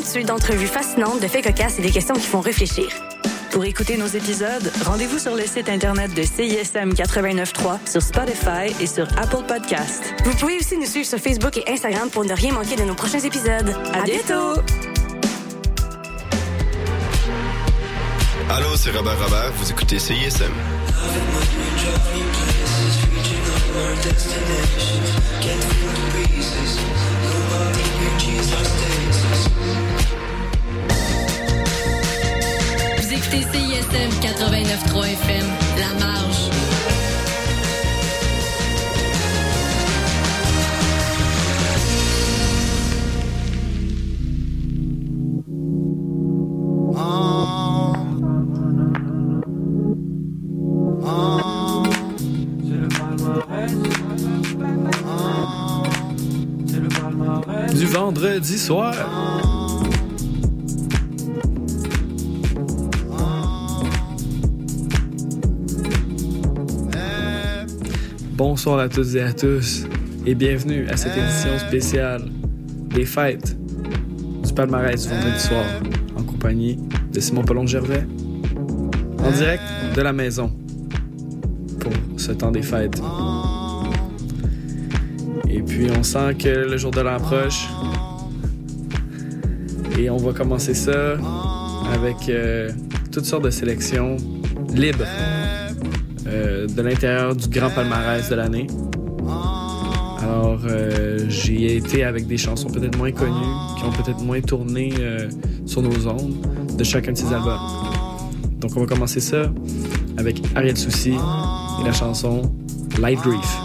ponctué d'entrevues fascinantes, de faits cocasses et des questions qui font réfléchir. Pour écouter nos épisodes, rendez-vous sur le site internet de CISM 89.3, sur Spotify et sur Apple Podcast. Vous pouvez aussi nous suivre sur Facebook et Instagram pour ne rien manquer de nos prochains épisodes. À, bientôt! Allô, c'est Robert Robert, vous écoutez CISM. Vous écoutez CISM 89.3 FM, La Marge. Du vendredi soir. Bonsoir à toutes et à tous et bienvenue à cette édition spéciale des fêtes du palmarès du vendredi soir en compagnie de Simon Paulon Gervais en direct de la maison pour ce temps des fêtes. Et puis on sent que le jour de l'an approche et on va commencer ça avec euh, toutes sortes de sélections libres euh, de l'intérieur du grand palmarès de l'année. Alors, euh, j'y ai été avec des chansons peut-être moins connues, qui ont peut-être moins tourné euh, sur nos ondes, de chacun de ces albums. Donc, on va commencer ça avec Ariel Souci et la chanson Light Grief.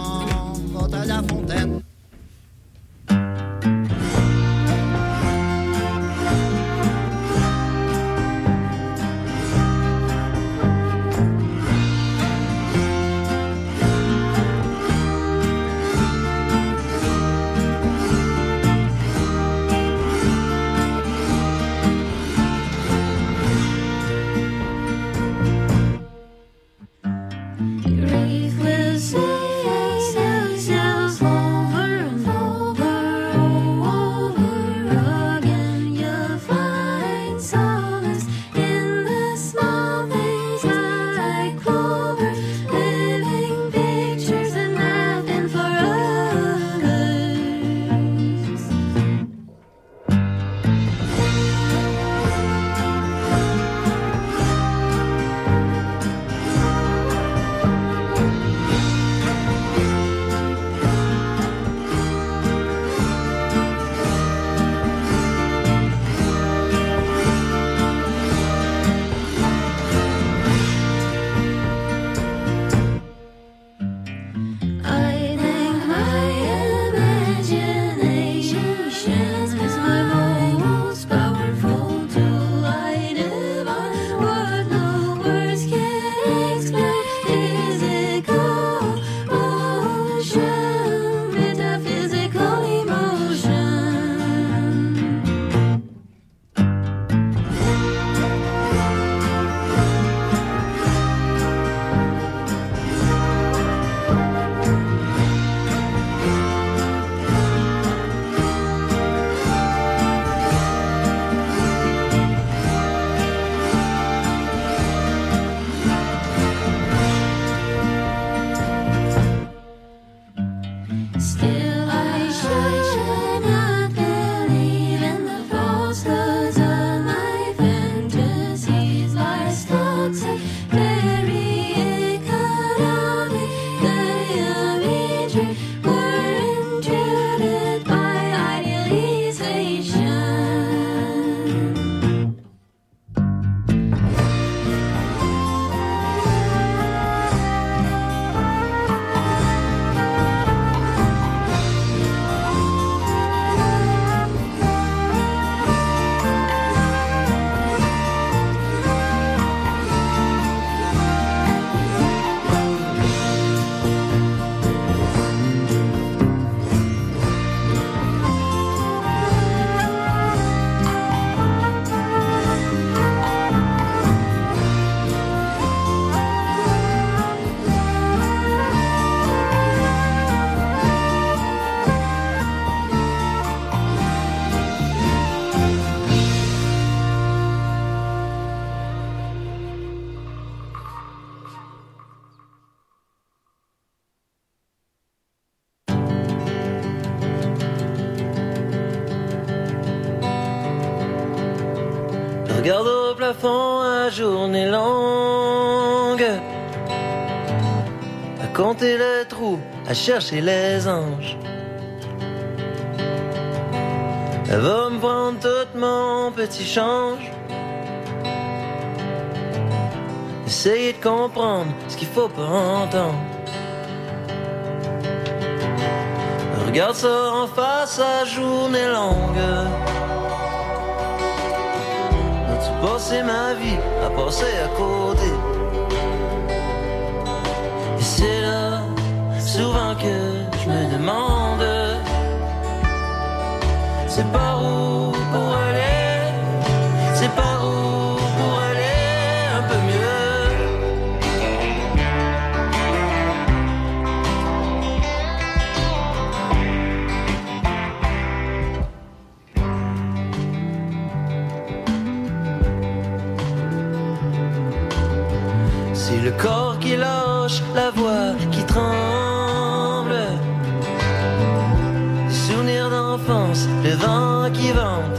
chercher les anges. Elle va me prendre tout mon petit change. Essayez de comprendre ce qu'il faut pas entendre. Regarde ça en face, la journée longue. As-tu passé ma vie à passer à côté? que je me demande. C'est par où pour aqui vão.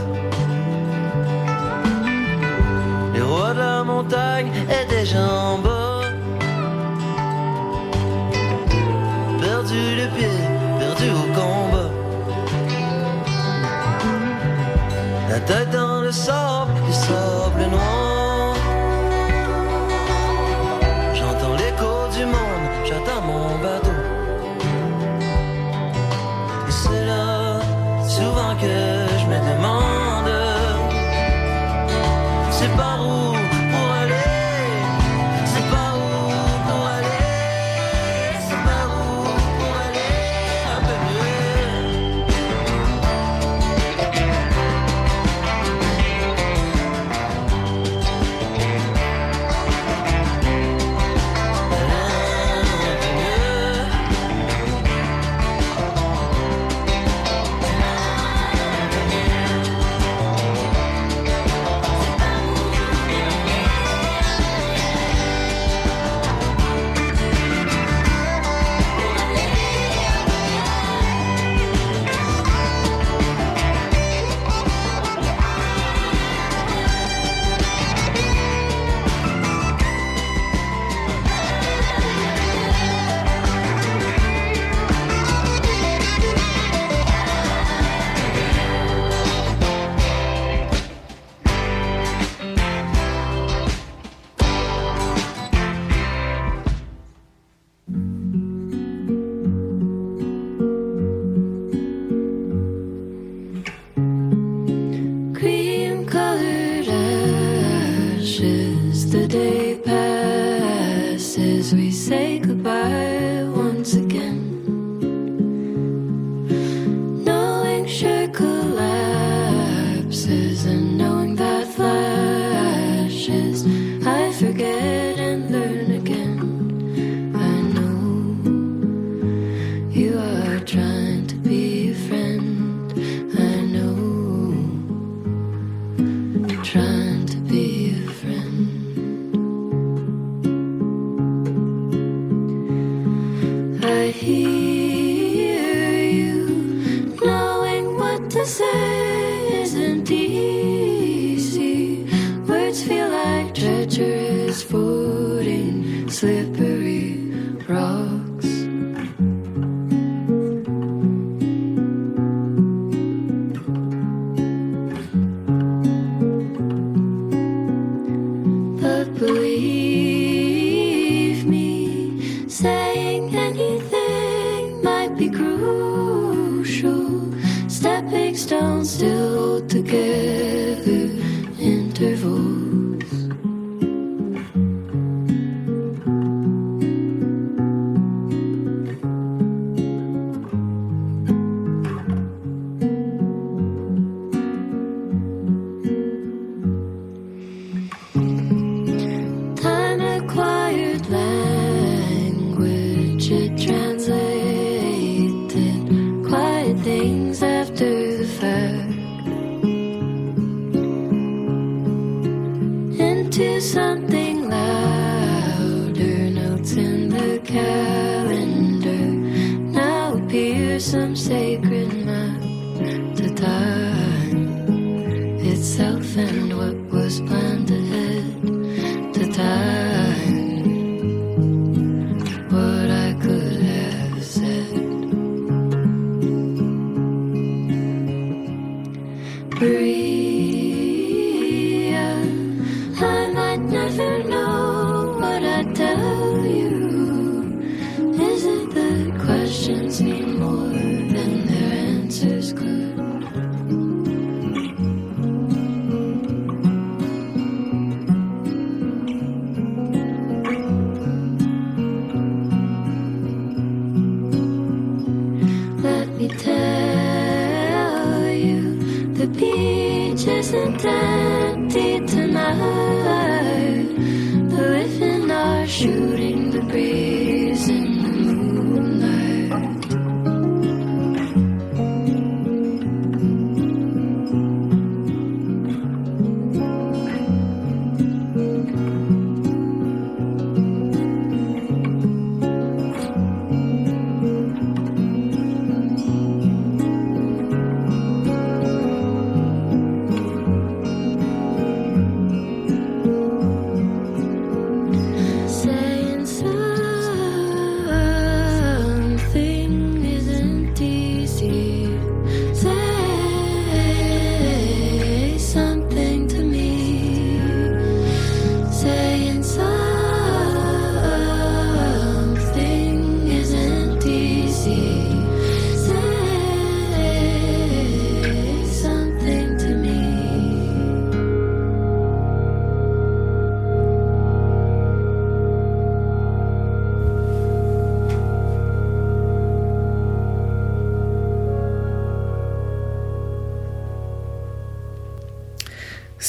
don't still together.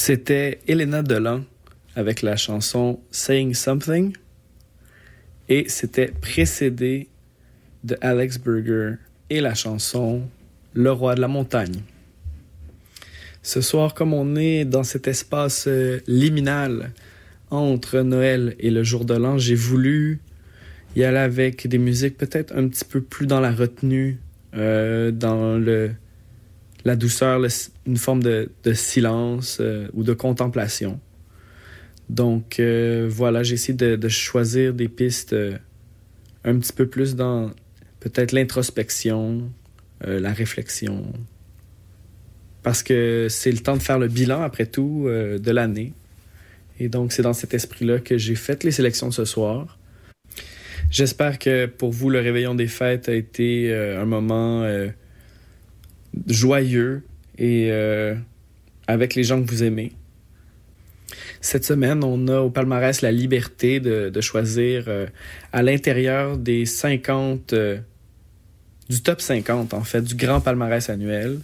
C'était Elena Delan avec la chanson Saying Something. Et c'était précédé de Alex Berger et la chanson Le roi de la montagne. Ce soir, comme on est dans cet espace euh, liminal entre Noël et le jour de l'an, j'ai voulu y aller avec des musiques peut-être un petit peu plus dans la retenue, euh, dans le, la douceur, le- une forme de, silence euh, ou de contemplation. Donc euh, voilà, j'ai de, choisir des pistes euh, un petit peu plus dans peut-être l'introspection, la réflexion. Parce que c'est le temps de faire le bilan, après tout, de l'année. Et donc c'est dans cet esprit-là que j'ai fait les sélections ce soir. J'espère que pour vous, le réveillon des fêtes a été un moment joyeux et euh, avec les gens que vous aimez. Cette semaine, on a au palmarès la liberté de, choisir euh, à l'intérieur des 50, euh, du top 50 en fait, du grand palmarès annuel,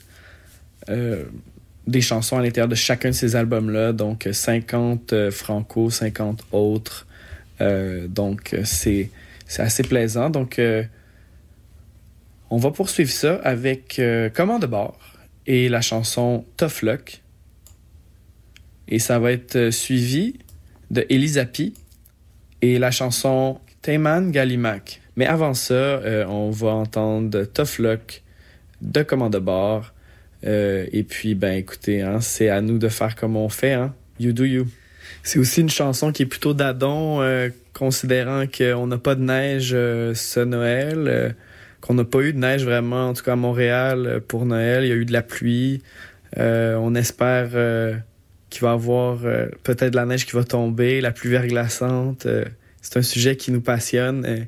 des chansons à l'intérieur de chacun de ces albums-là. Donc 50 euh, franco, 50 autres. Donc c'est assez plaisant. Donc on va poursuivre ça avec Comment de bord et la chanson Tough Luck. Et ça va être euh, suivi de Elisapi et la chanson Tayman Galimac. Mais avant ça, euh, on va entendre Tough Luck de Comment de bord. Euh, et puis, ben écoutez, hein, c'est à nous de faire comme on fait. Hein? You do you. C'est aussi une chanson qui est plutôt d'adon, considérant qu'on n'a pas de neige ce Noël, qu'on n'a pas eu de neige vraiment, en tout cas à Montréal, euh, pour Noël. Il y a eu de la pluie. Euh, on espère euh, qu'il va y avoir euh, peut-être de la neige qui va tomber, la pluie verglaçante. C'est un sujet qui nous passionne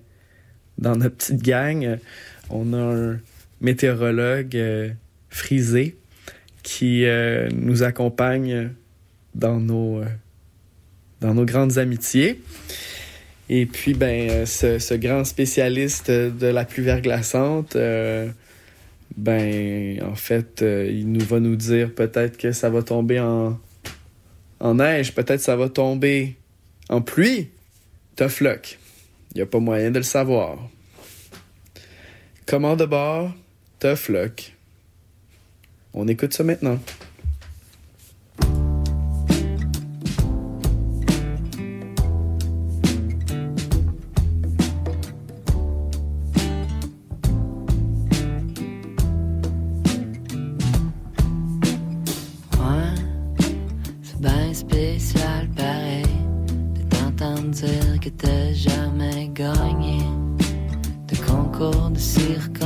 dans notre petite gang. On a un météorologue frisé qui nous accompagne dans nos, dans nos grandes amitiés. Et puis, ben, euh, ce, grand spécialiste de la pluie verglaçante, euh, ben, en fait, euh, il nous va nous dire peut-être que ça va tomber en, en neige, peut-être ça va tomber en pluie. Tough luck. Il n'y a pas moyen de le savoir. Comment de bord? Tough luck. On écoute ça maintenant. Spécial pareil de t'entendre dire que t'as jamais gagné de concours de circonstances.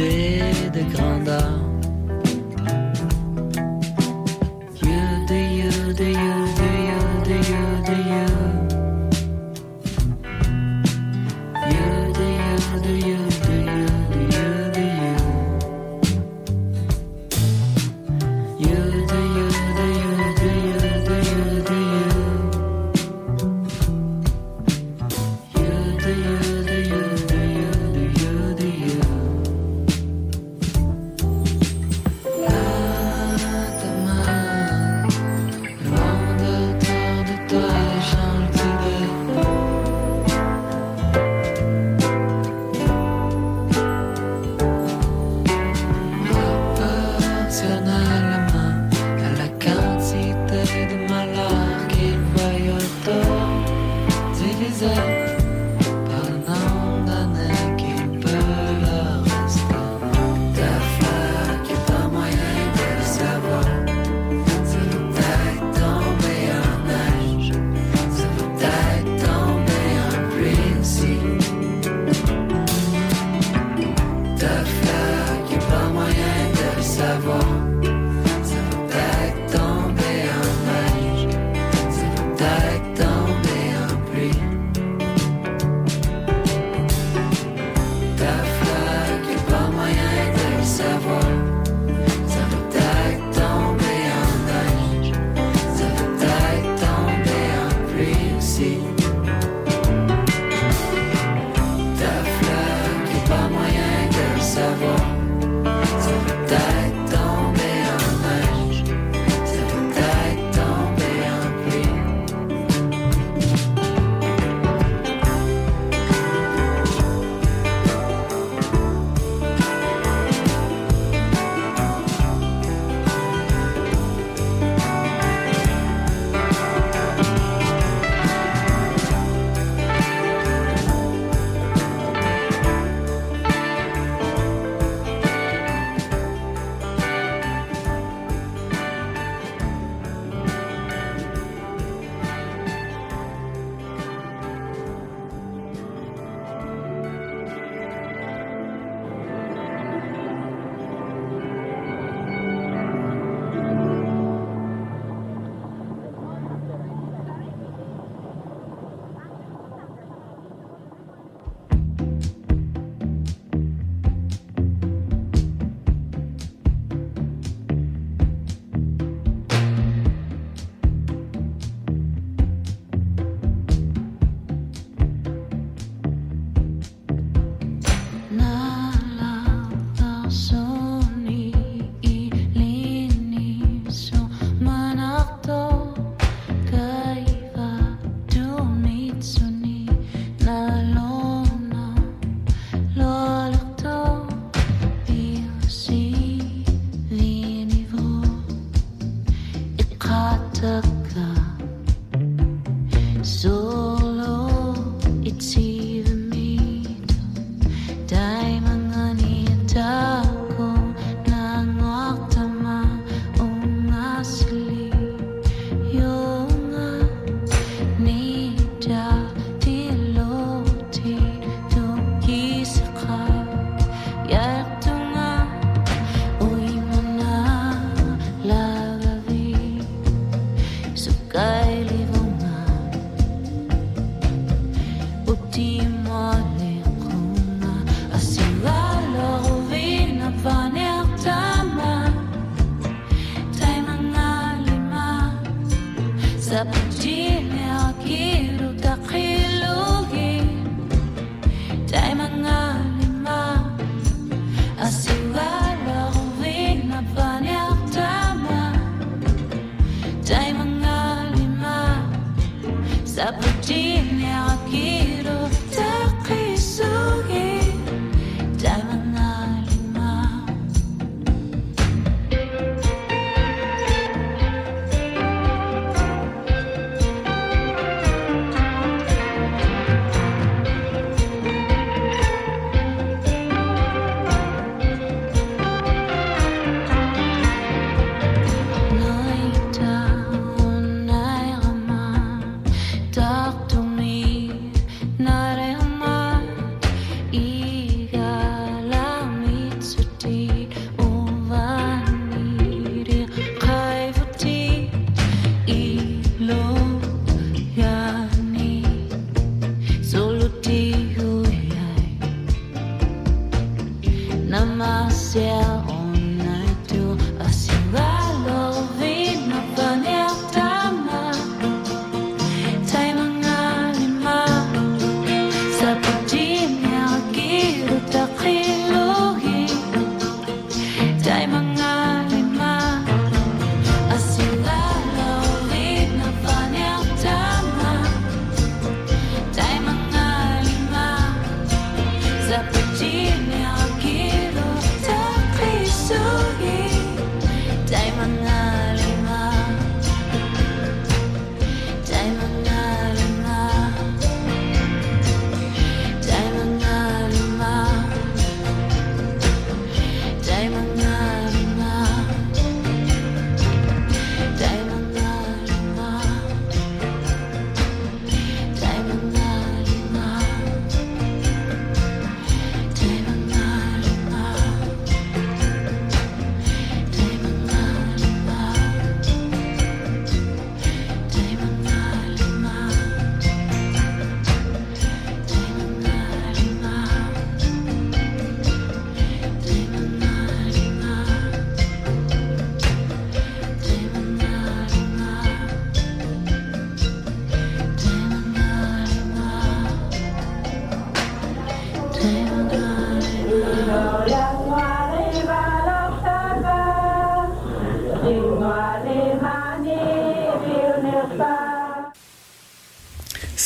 Tes idées de grandeur.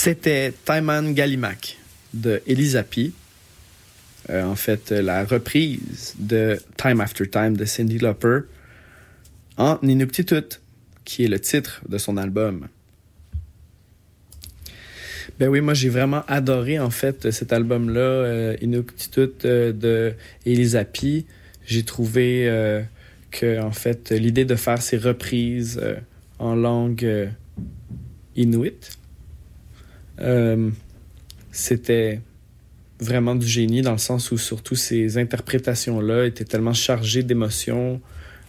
C'était Taiman Galimac de Elisapi. Euh, en fait, euh, la reprise de Time After Time de Cindy Lauper en Inuktitut, qui est le titre de son album. Ben oui, moi j'ai vraiment adoré en fait cet album-là, euh, Inuktitut euh, de Elisapi. J'ai trouvé que en fait l'idée de faire ces reprises en langue inuit, euh, c'était vraiment du génie dans le sens où surtout ces interprétations-là étaient tellement chargées d'émotions.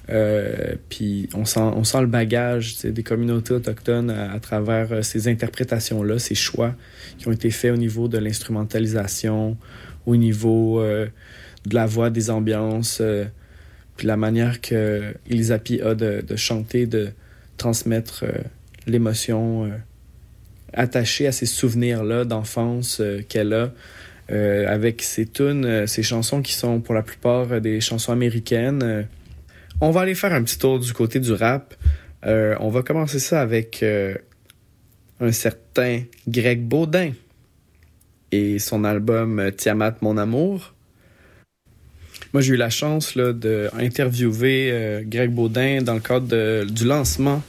euh, puis on sent, on sent le bagage des communautés autochtones à, travers euh, ces interprétations-là, ces choix qui ont été faits au niveau de l'instrumentalisation, au niveau de la voix, des ambiances, puis la manière que Elisapi a de, de chanter, de transmettre l'émotion attachée à ces souvenirs-là d'enfance euh, qu'elle a. euh, avec ses tunes, euh, ses chansons qui sont pour la plupart des chansons américaines. On va aller faire un petit tour du côté du rap. On va commencer ça avec un certain Greg Baudin et son album Tiamat Mon Amour. Moi, j'ai eu la chance d'interviewer Greg Baudin dans le cadre du lancement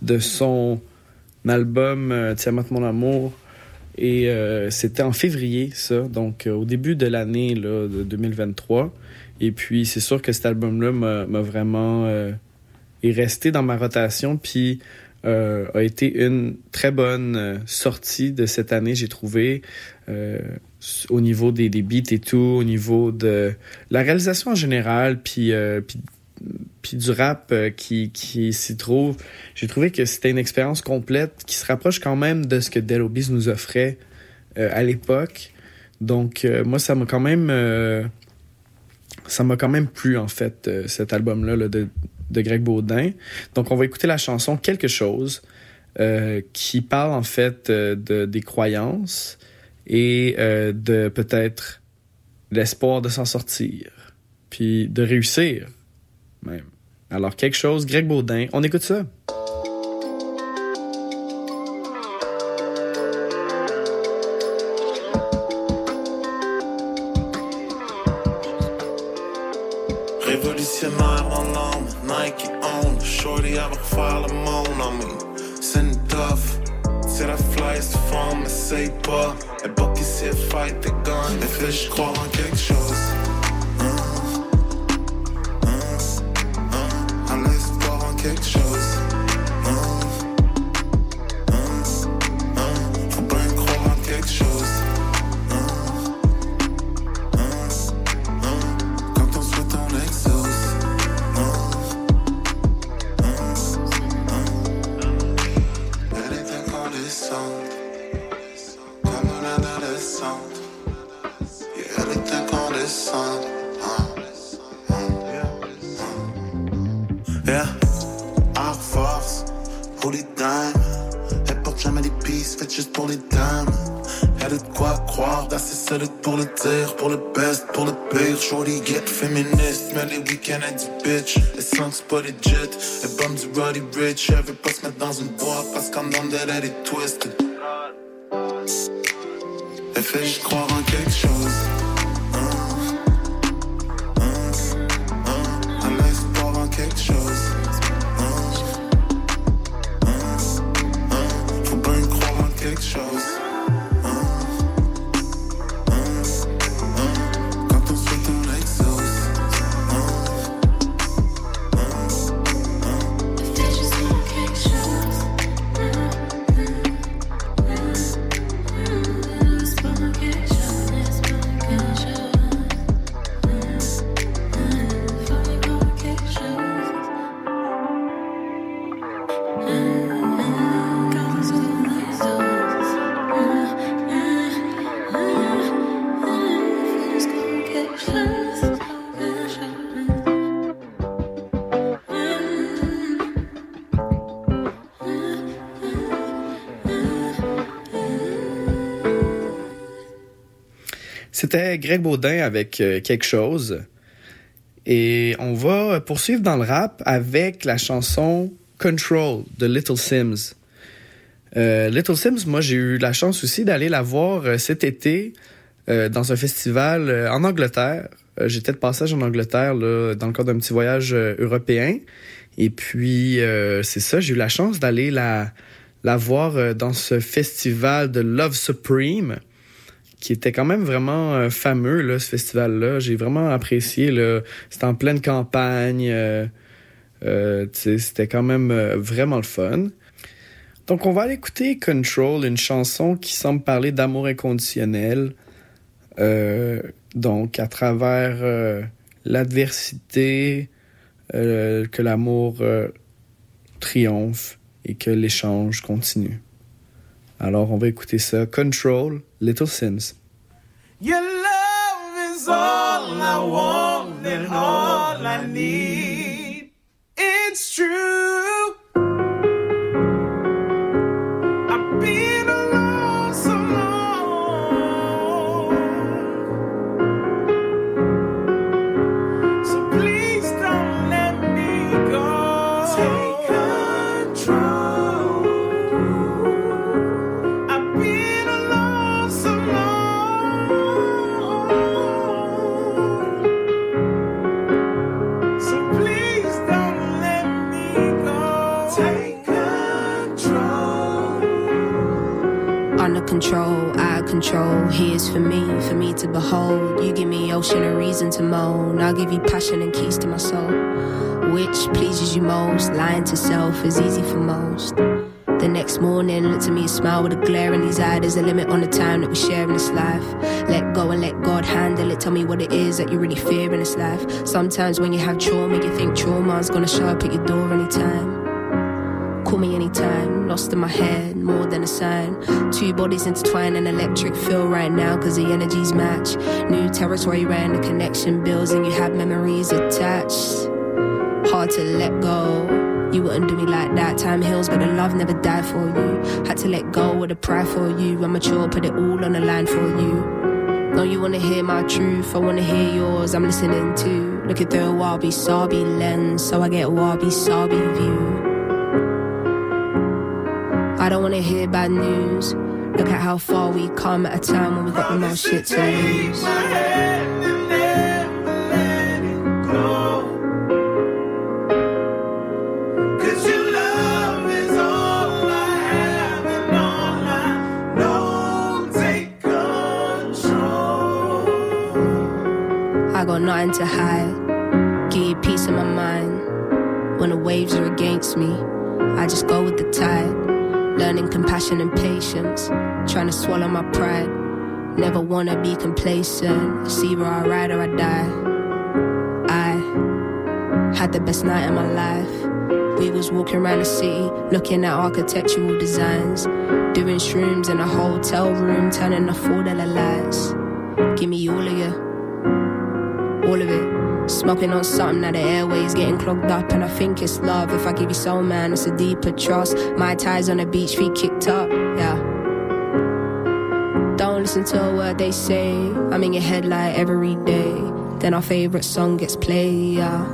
de son album euh, Tiamat Mon Amour. Et euh, c'était en février, ça, donc euh, au début de l'année là, de 2023. Et puis, c'est sûr que cet album-là m'a m'a vraiment euh, est resté dans ma rotation, puis euh, a été une très bonne sortie de cette année, j'ai trouvé, au niveau des, des beats et tout, au niveau de la réalisation en général, puis, puis, puis du rap euh, qui, qui s'y trouve. J'ai trouvé que c'était une expérience complète qui se rapproche quand même de ce que Dead Obies nous offrait euh, à l'époque. Donc, euh, moi, ça m'a quand même... ça m'a quand même plu, en fait, cet album-là là, de, de Greg Baudin. Donc, on va écouter la chanson Quelque chose, qui parle, en fait, de, des croyances et de peut-être l'espoir de s'en sortir, puis de réussir, même. Alors, quelque chose, Greg Baudin, on écoute ça. Révolutionnaire dans l'âme, Nike on. Shorty avec faire le monde en me. C'est une tough. C'est la fly, c'est femme, mais c'est pas. Elle pas qui sait fight the gun. Elle fait, je crois en quelque chose. connection juste croire Greg Baudin avec euh, quelque chose. Et on va poursuivre dans le rap avec la chanson Control de Little Sims. Euh, Little Sims, moi j'ai eu la chance aussi d'aller la voir euh, cet été dans un festival en Angleterre. J'étais de passage en Angleterre dans le cadre d'un petit voyage européen. Et puis c'est ça, j'ai eu la chance d'aller la, voir dans ce festival de Love Supreme qui était quand même vraiment euh, fameux, là, ce festival-là. J'ai vraiment apprécié. C'était en pleine campagne. euh, euh, C'était quand même vraiment le fun. Donc, on va aller écouter Control, une chanson qui semble parler d'amour inconditionnel. Donc, à travers l'adversité, que l'amour triomphe et que l'échange continue. Alors, on va écouter ça. Control, Little Sims. Your love is all I want and all I need. It's true. Control, of control. Here's for me, for me to behold. You give me ocean a reason to moan. I'll give you passion and keys to my soul. Which pleases you most? Lying to self is easy for most. The next morning, look to me, and smile with a glare in his eye. There's a limit on the time that we share in this life. Let go and let God handle it. Tell me what it is that you really fear in this life. Sometimes when you have trauma, you think trauma's gonna show up at your door anytime. Call me anytime, lost in my head, more than a sign. Two bodies intertwined, an electric feel right now, cause the energies match. New territory ran the connection builds, and you have memories attached. Hard to let go. You wouldn't do me like that. Time heals, but the love never died for you. Had to let go with the pride for you. I'm mature, put it all on the line for you. No, you wanna hear my truth, I wanna hear yours. I'm listening to. Looking through a wabi sabi lens, so I get wabi sabi view. I don't wanna hear bad news. Look at how far we come at a time when we got the most shit to lose. my hand and never let it go. 'Cause your love is all I have and all I know. Take control. I got nothing to hide. Give you peace in my mind. When the waves are against me, I just go with the tide. Learning compassion and patience. Trying to swallow my pride. Never wanna be complacent. It's either I ride or I die. I had the best night of my life. We was walking around the city, looking at architectural designs. Doing shrooms in a hotel room, turning off all the lights. Give me all of you all of it. Smoking on something that the airways getting clogged up, and I think it's love. If I give you soul, man, it's a deeper trust. My ties on the beach, feet kicked up, yeah. Don't listen to a word they say. I'm in your head like every day. Then our favorite song gets played, yeah.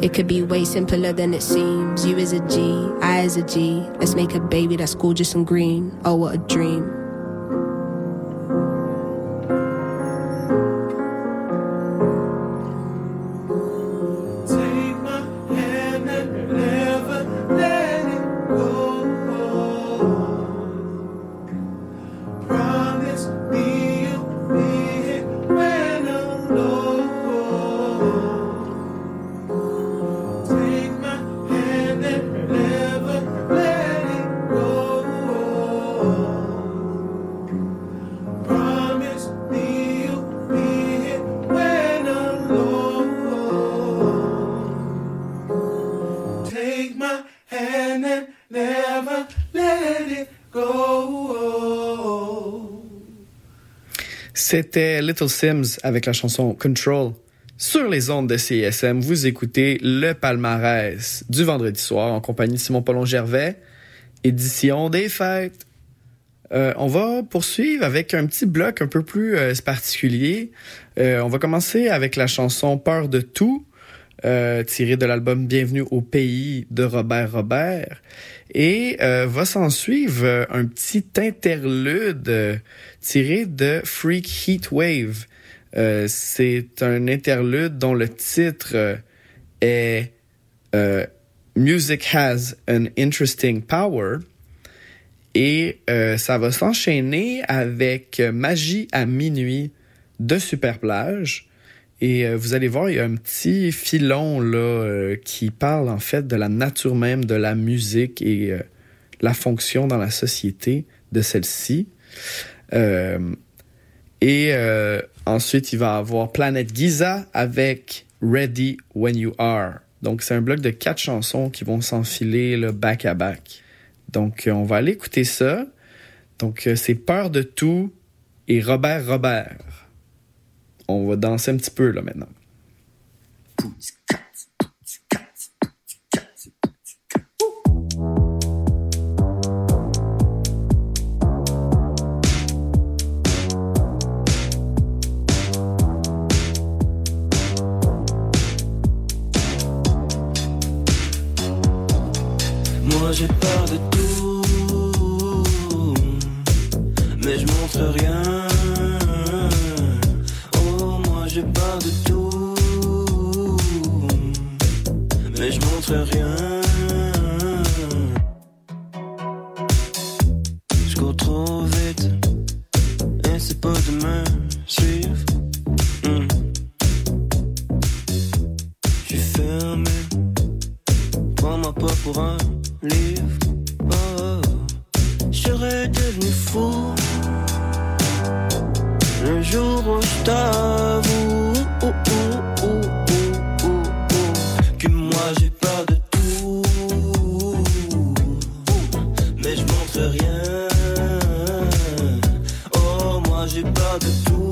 It could be way simpler than it seems. You is a G, I is a G. Let's make a baby that's gorgeous and green. Oh, what a dream. C'était Little Sims avec la chanson Control. Sur les ondes de CISM, vous écoutez le palmarès du vendredi soir en compagnie de Simon Paulon Gervais, édition des fêtes. Euh, on va poursuivre avec un petit bloc un peu plus euh, particulier. Euh, on va commencer avec la chanson Peur de tout, tirée de l'album Bienvenue au pays de Robert Robert. Et va s'en suivre un petit interlude tiré de Freak Heat Wave. Euh, C'est un interlude dont le titre euh, est euh, Music Has an Interesting Power. Et ça va s'enchaîner avec Magie à minuit de Superplage. Et vous allez voir, il y a un petit filon là qui parle en fait de la nature même de la musique et la fonction dans la société de celle-ci. Euh, et euh, ensuite, il va avoir Planète Giza avec Ready When You Are. Donc, c'est un bloc de quatre chansons qui vont s'enfiler là, back à back. Donc, euh, on va aller écouter ça. Donc, c'est Peur de tout et Robert Robert. On va danser un petit peu là maintenant. Moi j'ai peur de tout, mais je montre rien. Oh, moi j'ai peur de tout, mais je montre rien. Moi j'ai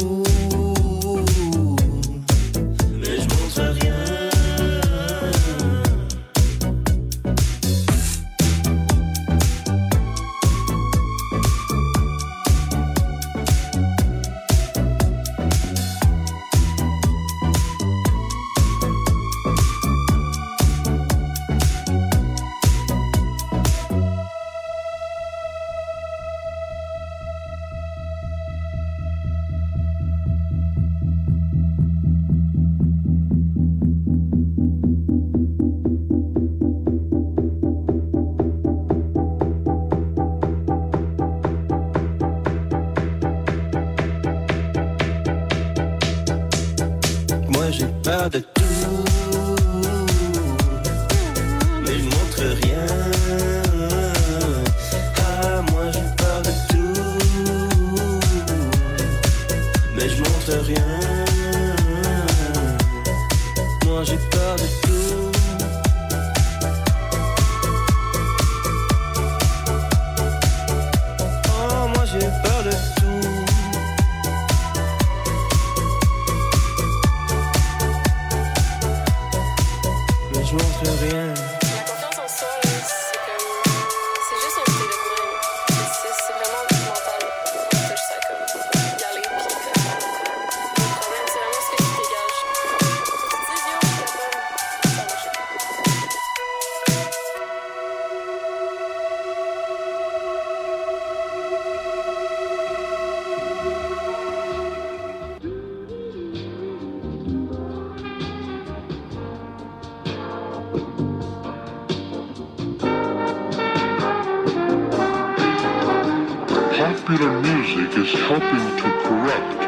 Popular music is helping to corrupt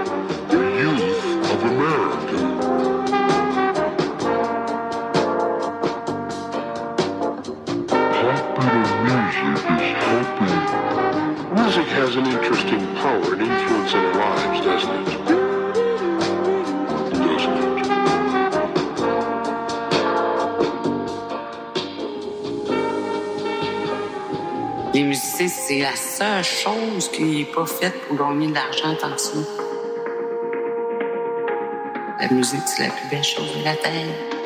la seule chose qui n'est pas faite pour gagner de l'argent tant que. La musique, c'est la plus belle chose de la Terre.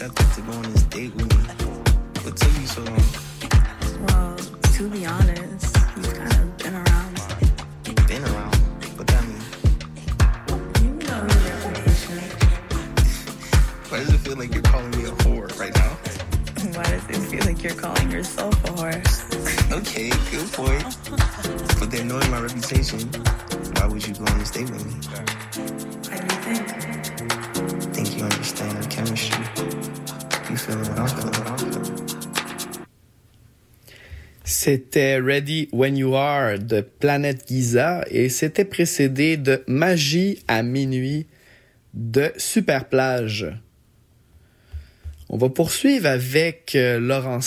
Accepted to go on this date with me? What took you so long? Well, to be honest, you've kind of been around. Been around. What that mean? You know your reputation. Why does it feel like you're calling me a whore right now? Why does it feel like you're calling yourself a whore? Okay, good point. But then knowing my reputation, why would you go on this date with me? Why do you think? C'était Ready When You Are de Planète Giza et c'était précédé de Magie à minuit de Super Plage. On va poursuivre avec euh, Laurent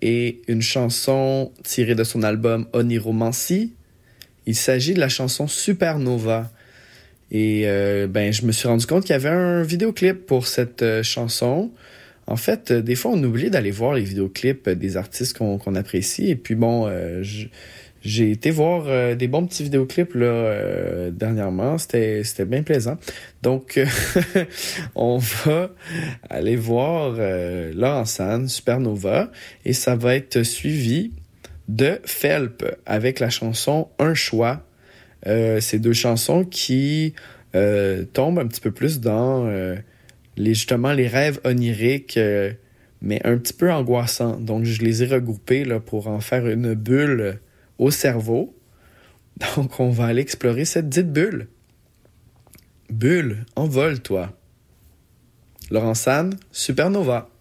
et une chanson tirée de son album Oniromancy. Il s'agit de la chanson Supernova. Et euh, ben, je me suis rendu compte qu'il y avait un vidéoclip pour cette euh, chanson. En fait, euh, des fois, on oublie d'aller voir les vidéoclips des artistes qu'on apprécie. Et puis bon, euh, j'ai été voir des bons petits vidéoclips là dernièrement. C'était bien plaisant. Donc, on va aller voir Laurent San, Supernova, et ça va être suivi de Felp avec la chanson Un choix. Euh, ces deux chansons qui euh, tombent un petit peu plus dans euh, les, justement les rêves oniriques, euh, mais un petit peu angoissants. Donc, je les ai regroupés là, pour en faire une bulle au cerveau. Donc, on va aller explorer cette dite bulle. Bulle, envole-toi. Laurent San, Supernova.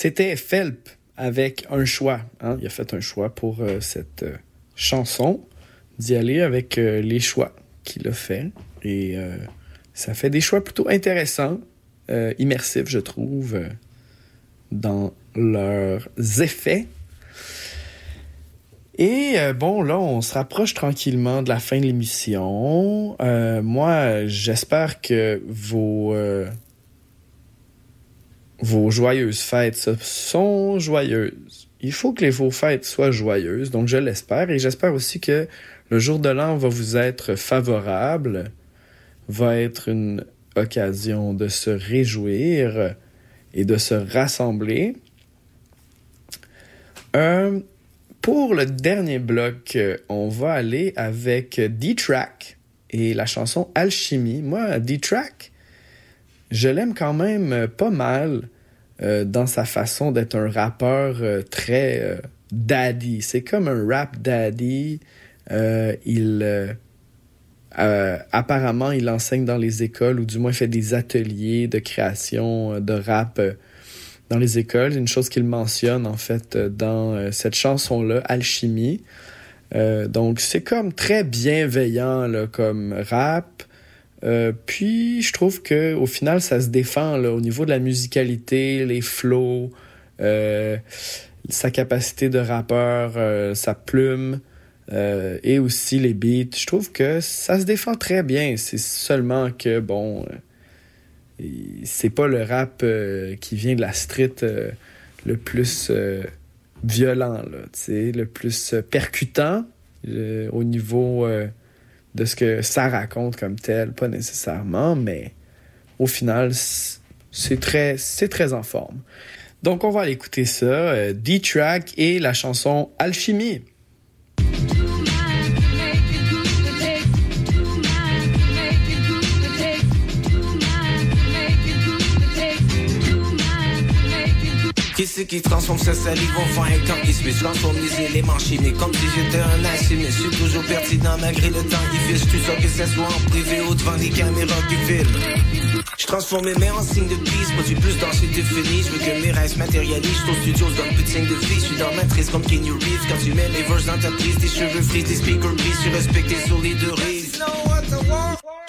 C'était Phelps avec un choix. hein. Il a fait un choix pour euh, cette euh, chanson, d'y aller avec euh, les choix qu'il a fait. Et ça fait des choix plutôt intéressants, immersifs, je trouve, dans leurs effets. Et bon, là, on se rapproche tranquillement de la fin de l'émission. Moi, j'espère que vos, vos joyeuses fêtes sont joyeuses. Il faut que les, vos fêtes soient joyeuses, donc je l'espère. Et j'espère aussi que le jour de l'an va vous être favorable, va être une occasion de se réjouir et de se rassembler. Euh, pour le dernier bloc, on va aller avec D-Track et la chanson Alchimie. Moi, D-Track, je l'aime quand même euh, pas mal euh, dans sa façon d'être un rappeur euh, très daddy. C'est comme un rap daddy. Il apparemment, il enseigne dans les écoles ou du moins fait des ateliers de création de rap dans les écoles. Une chose qu'il mentionne en fait dans cette chanson-là, Alchimie. Euh, donc c'est comme très bienveillant là, comme rap. Euh, puis je trouve que au final ça se défend au niveau de la musicalité, les flows, euh, sa capacité de rappeur, euh, sa plume et aussi les beats. Je trouve que ça se défend très bien. C'est seulement que bon, c'est pas le rap qui vient de la street le plus violent, le plus percutant au niveau de ce que ça raconte comme tel, pas nécessairement, mais au final, c'est très, c'est très en forme. Donc on va aller écouter ça, euh, D-Track et la chanson Alchimie. C'est qui transforme sa salive en et quand il se transforme les éléments chimiques Comme si j'étais un alchimiste Je suis toujours pertinent malgré le temps qui Je suis sûr que ça soit en privé ou devant des caméras qui filment Je transforme mes mains en signe de peace Produis plus d'anxiété défini Je veux que mes rêves se matérialisent au studio, donne plus de signe de vie. Je suis dans matrice comme Kenny Reeves. Quand tu mets les verses dans ta prise Tes cheveux frisent, tes speakers brisent Je suis respecté sur les deux rives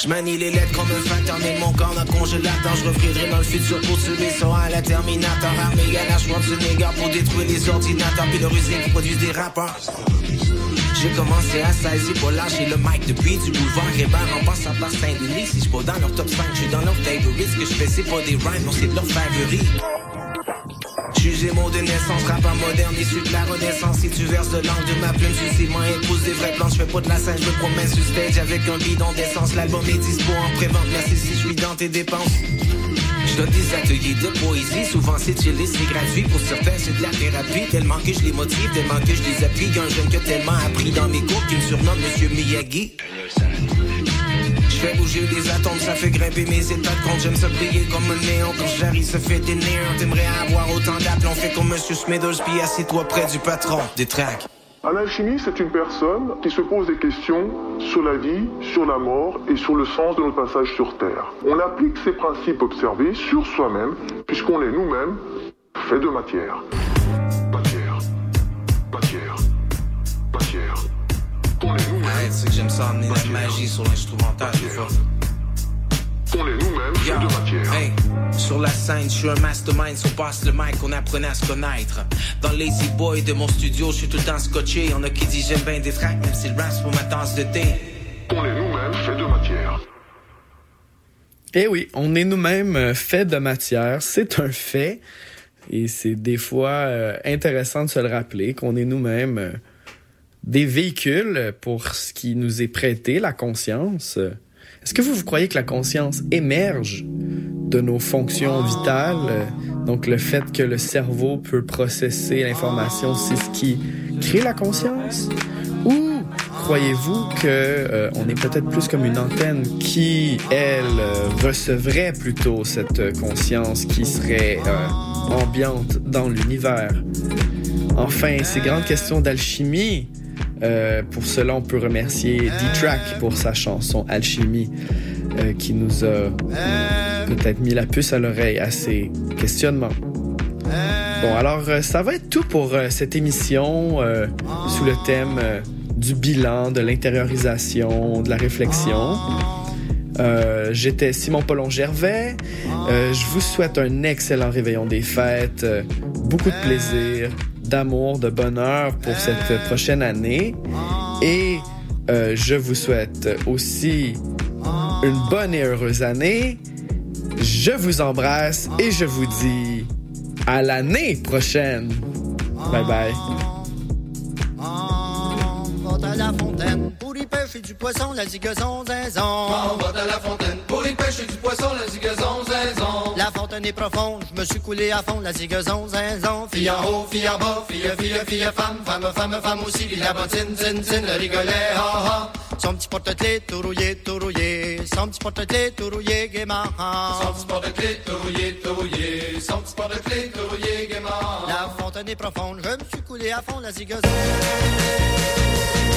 je manie les lettres comme un mais mon corps le congélateur. Je reviendrai dans le futur pour tuer ça à la Terminator. Armé à la Schwarzenegger pour détruire les ordinateurs. Puis leur usine qui produisent des rappeurs. J'ai commencé à saisir pour lâcher le mic depuis du boulevard Hébert en passant par Saint-Denis. Si je pas dans leur top 5, je suis dans leur favorite. Ce que je fais, c'est pas des rhymes, non, c'est de leur favori. Jugez mon de naissance, rappeur moderne issu de la renaissance. Si tu verses de l'angle de ma plume suicilement épouse des vraies plantes, je fais pas de la scène, je me promets sur stage avec un bidon d'essence. L'album est dispo en prévente, merci si je suis dans tes dépenses. Je donne des ateliers de poésie, souvent c'est chillé, c'est gratuit. Pour certains, c'est de la thérapie, tellement que je les motive, tellement que je les appuie. Un jeune qui a tellement appris dans mes cours qui me surnomme Monsieur Miyagi. Je fais bouger les atomes, ça fait grimper mes états de compte. J'aime ça briller comme un néon quand j'arrive, ça fait des. T'aimerais avoir autant d'aplomb, fait comme Monsieur Smithers, puis assis-toi près du patron. Des tracks. Un alchimiste, c'est une personne qui se pose des questions sur la vie, sur la mort et sur le sens de notre passage sur Terre. On applique ces principes observés sur soi-même, puisqu'on est nous-mêmes faits de. Matière. Arrête, c'est que j'aime ça amener la magie sur l'instrumental, des fois. On est nous-mêmes faits de matière. Hey, sur la scène, je suis un mastermind, on passe le mic, on apprenait à se connaître. Dans Lazy Boy de mon studio, je suis tout le temps scotché. Y'en a qui disent j'aime bien des tracks, même si le rap c'est pour ma tasse de thé. On est nous-mêmes faits de matière. Eh oui, on est nous-mêmes euh, faits de matière, c'est un fait. Et c'est des fois euh, intéressant de se le rappeler qu'on est nous-mêmes euh, des véhicules pour ce qui nous est prêté, la conscience. Est-ce que vous, vous croyez que la conscience émerge de nos fonctions vitales? Donc le fait que le cerveau peut processer l'information, c'est ce qui crée la conscience? Ou croyez-vous que euh, on est peut-être plus comme une antenne qui, elle, recevrait plutôt cette conscience qui serait euh, ambiante dans l'univers? Enfin, ces grandes questions d'alchimie, euh, pour cela, on peut remercier D-Track pour sa chanson Alchimie, euh, qui nous a peut-être mis la puce à l'oreille à ces questionnements. Bon, alors, euh, ça va être tout pour euh, cette émission euh, sous le thème euh, du bilan, de l'intériorisation, de la réflexion. Euh, J'étais Simon Paulon Gervais. Euh, je vous souhaite un excellent réveillon des fêtes, euh, beaucoup de plaisir, d'amour, de bonheur pour cette prochaine année. Et euh, je vous souhaite aussi une bonne et heureuse année. Je vous embrasse et je vous dis à l'année prochaine. Bye bye. Va à la fontaine pour y pêcher du poisson, la zigazon, zinzon. On va à la fontaine pour y pêcher du poisson, la zigazon, zinzon. La fontaine est profonde, je me suis coulé à fond, la zigazon, zinzon. Fille en haut, fille en bas, fille, fille, fille, femme, femme, femme, femme aussi, la bottine, zin, zin, le rigolet, ha, ha. Son petit porte-clés, tout rouillé, tout rouillé. Son petit porte-clés, tout rouillé, gaiement. Son petit porte-clés, tout rouillé, tout rouillé. Son petit porte-clés, tout rouillé, gaiement. La fontaine est profonde, je me suis coulé à fond, la zigazon.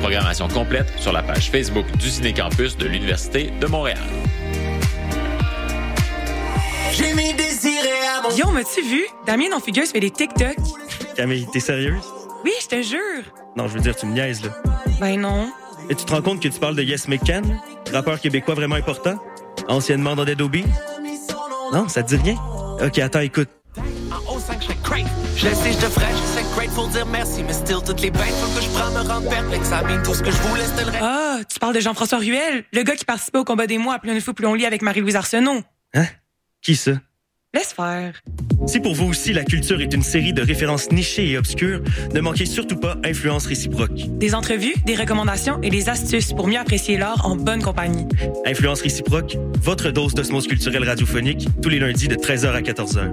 Programmation complète sur la page Facebook du Cinécampus de l'Université de Montréal. J'ai mis désiré à mon. Yo, m'as-tu vu? Damien non figure fait des TikTok. Camille, t'es sérieuse? Oui, je te jure. Non, je veux dire, tu me niaises, là. Ben non. Et tu te rends compte que tu parles de Yes McCann, rappeur québécois vraiment important, anciennement dans Dead? Non, ça te dit rien? Ok, attends, écoute. En haut 5, je serais crave. Je le sais, je devrais, je serais grateful dire merci, mais still, toutes les bêtes faut que je prends me rendre perplexe. Ça mine tout ce que je voulais, c'était le reste. Ah, tu parles de Jean-François Ruel, le gars qui participait au combat des mois à Plus on est fou, plus on lit avec Marie-Louise Arsenault. Hein? Qui ça? Laisse faire. Si pour vous aussi la culture est une série de références nichées et obscures, ne manquez surtout pas Influence réciproque. Des entrevues, des recommandations et des astuces pour mieux apprécier l'art en bonne compagnie. Influence réciproque, votre dose d'osmose culturelle radiophonique, tous les lundis de 13h à 14h.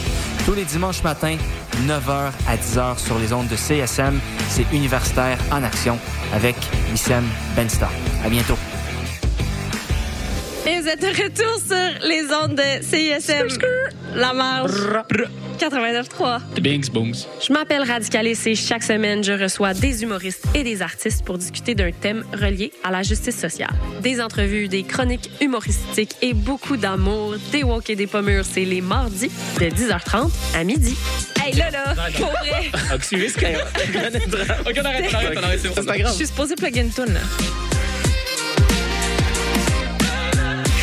Tous les dimanches matins, 9h à 10h sur les ondes de CSM, c'est Universitaire en Action avec Wissem Bensta. À bientôt. Et vous êtes de retour sur les ondes de CISM. La marge. 89.3. Bings, booms. Je m'appelle Radicalis et chaque semaine, je reçois des humoristes et des artistes pour discuter d'un thème relié à la justice sociale. Des entrevues, des chroniques humoristiques et beaucoup d'amour, des walk et des pommures. C'est les mardis de 10h30 à midi. Hey, là, là, pour vrai. Oxyrisque. Ok, on arrête, on arrête, on arrête. C'est pas Je suis supposée plugger une toune, là.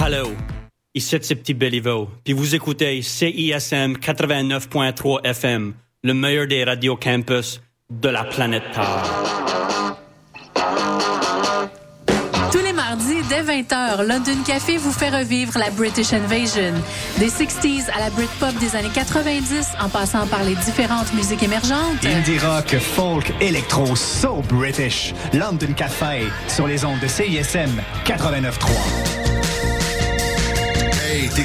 Hello, ici c'est Petit Béliveau, puis vous écoutez CISM 89.3 FM, le meilleur des radios campus de la planète Terre. mardi, dès 20h, London Café vous fait revivre la British Invasion. Des 60s à la Britpop des années 90, en passant par les différentes musiques émergentes. Indie rock, folk, électro, so British. London Café sur les ondes de CISM 89.3. Hey, t'es